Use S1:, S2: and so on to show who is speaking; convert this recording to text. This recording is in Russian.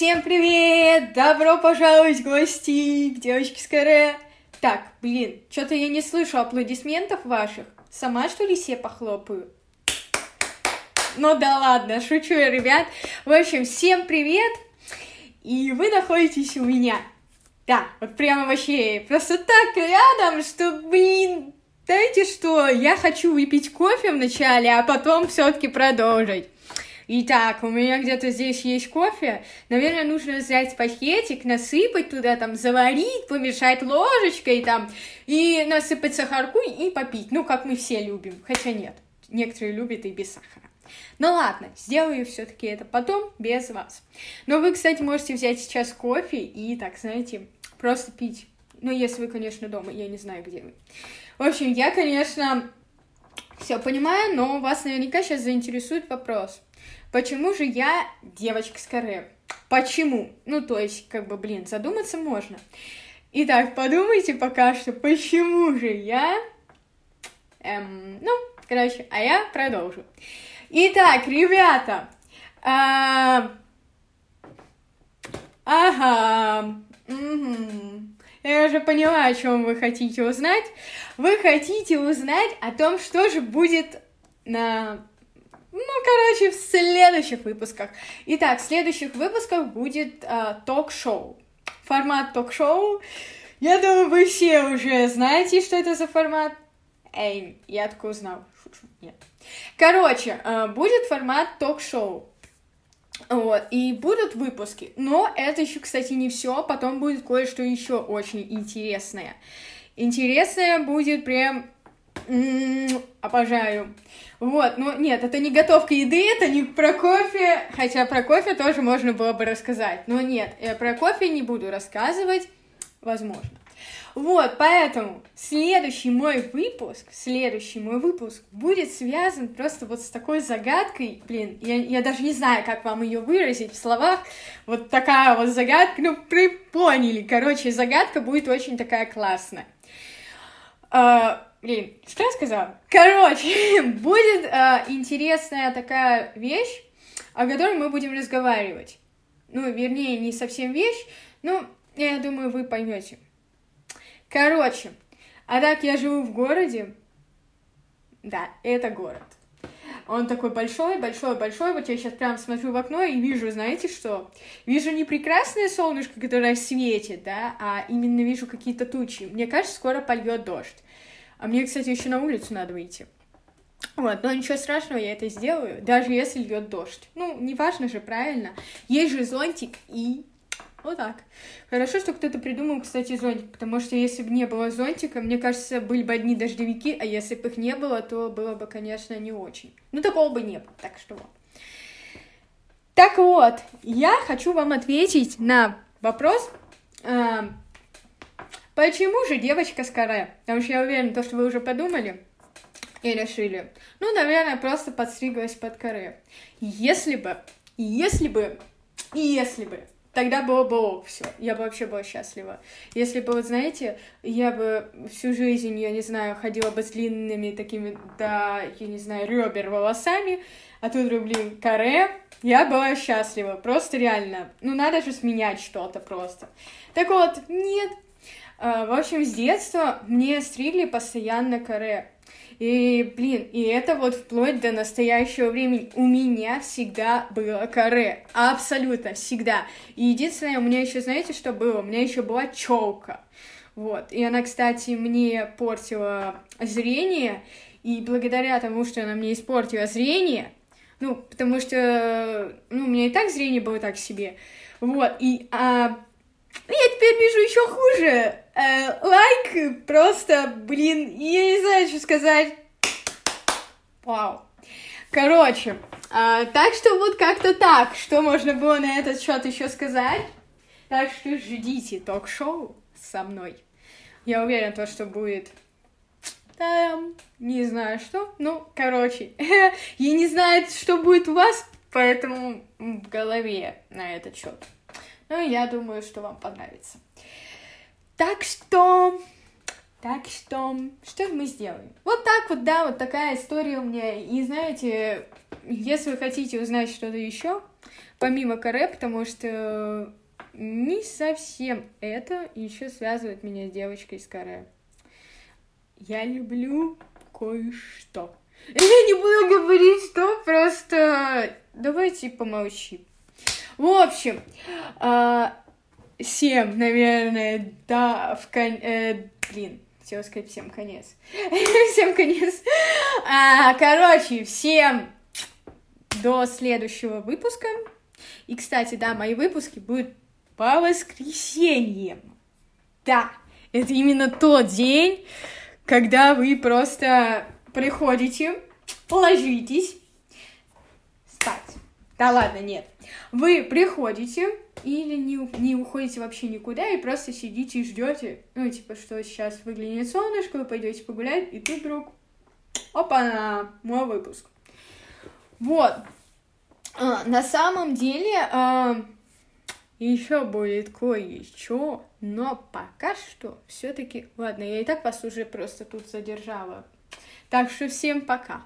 S1: Всем привет! Добро пожаловать в гости к девочке с каре. Так, блин, что-то я не слышу аплодисментов ваших. Сама, что ли, себе похлопаю? Ну да ладно, шучу я, ребят. В общем, всем привет! И вы находитесь у меня. Да, вот прямо вообще просто так рядом, что, блин, знаете что, я хочу выпить кофе вначале, а потом все-таки продолжить. Итак, у меня где-то здесь есть кофе. Наверное, нужно взять пакетик, насыпать туда, там, заварить, помешать ложечкой, там, и насыпать сахарку и попить. Ну, как мы все любим. Хотя нет, некоторые любят и без сахара. Ну ладно, сделаю все-таки это потом, без вас. Но вы, кстати, можете взять сейчас кофе и, так, знаете, просто пить. Ну, если вы, конечно, дома, я не знаю, где вы. В общем, я, конечно, все понимаю, но вас наверняка сейчас заинтересует вопрос. Почему же я девочка с каре? Почему? Ну, то есть, как бы, блин, задуматься можно. Итак, подумайте пока что, почему же я... Эм, ну, короче, а я продолжу. Итак, ребята, а... ага, угу. я уже поняла, о чем вы хотите узнать. Вы хотите узнать о том, что же будет на ну, короче, в следующих выпусках. Итак, в следующих выпусках будет э, ток-шоу. Формат ток-шоу. Я думаю, вы все уже знаете, что это за формат. Эй, я только узнал. Шучу, нет. Короче, э, будет формат ток-шоу. Вот, и будут выпуски. Но это еще, кстати, не все. Потом будет кое-что еще очень интересное. Интересное будет прям обожаю. Вот, ну нет, это не готовка еды, это не про кофе, хотя про кофе тоже можно было бы рассказать, но нет, я про кофе не буду рассказывать, возможно. Вот, поэтому следующий мой выпуск, следующий мой выпуск будет связан просто вот с такой загадкой, блин, я, я даже не знаю, как вам ее выразить в словах, вот такая вот загадка, ну, вы поняли, короче, загадка будет очень такая классная. Блин, что я сказала? Короче, будет э, интересная такая вещь, о которой мы будем разговаривать. Ну, вернее, не совсем вещь, но я думаю, вы поймете. Короче, а так я живу в городе. Да, это город. Он такой большой, большой, большой. Вот я сейчас прям смотрю в окно и вижу, знаете что? Вижу не прекрасное солнышко, которое светит, да, а именно вижу какие-то тучи. Мне кажется, скоро польет дождь. А мне, кстати, еще на улицу надо выйти. Вот, но ничего страшного, я это сделаю, даже если льет дождь. Ну, не важно же, правильно? Есть же зонтик и вот так. Хорошо, что кто-то придумал, кстати, зонтик, потому что если бы не было зонтика, мне кажется, были бы одни дождевики, а если бы их не было, то было бы, конечно, не очень. Ну, такого бы не было, так что вот. Так вот, я хочу вам ответить на вопрос, э, Почему же девочка с каре? Потому что я уверена, то, что вы уже подумали и решили. Ну, наверное, просто подстриглась под каре. Если бы, если бы, если бы, тогда было бы ок, все. Я бы вообще была счастлива. Если бы, вот знаете, я бы всю жизнь, я не знаю, ходила бы с длинными такими, да, я не знаю, ребер волосами, а тут, блин, каре, я была счастлива, просто реально. Ну, надо же сменять что-то просто. Так вот, нет, в общем, с детства мне стригли постоянно каре. И, блин, и это вот вплоть до настоящего времени у меня всегда было каре. Абсолютно, всегда. И единственное, у меня еще, знаете, что было? У меня еще была челка. Вот. И она, кстати, мне портила зрение. И благодаря тому, что она мне испортила зрение, ну, потому что, ну, у меня и так зрение было так себе. Вот. И а, я теперь вижу еще хуже. Э, лайк просто, блин, я не знаю, что сказать. Вау. Короче, э, так что вот как-то так. Что можно было на этот счет еще сказать? Так что ждите ток-шоу со мной. Я уверена, то, что будет там, не знаю что. Ну, короче, я не знаю, что будет у вас, поэтому в голове на этот счет. Ну, я думаю, что вам понравится. Так что... Так что, что мы сделаем? Вот так вот, да, вот такая история у меня. И знаете, если вы хотите узнать что-то еще, помимо каре, потому что не совсем это еще связывает меня с девочкой из каре. Я люблю кое-что. Я не буду говорить, что просто давайте помолчим. В общем, всем, наверное, да, в кон... э, блин, хотела сказать всем конец. всем конец. А, короче, всем до следующего выпуска. И, кстати, да, мои выпуски будут по воскресеньям. Да, это именно тот день, когда вы просто приходите, ложитесь спать. Да ладно, нет. Вы приходите или не, не уходите вообще никуда и просто сидите и ждете, ну, типа, что сейчас выглянет солнышко, вы пойдете погулять, и тут вдруг, опа-на, мой выпуск. Вот. А, на самом деле, а, еще будет кое-что, но пока что все-таки... Ладно, я и так вас уже просто тут задержала. Так что всем пока.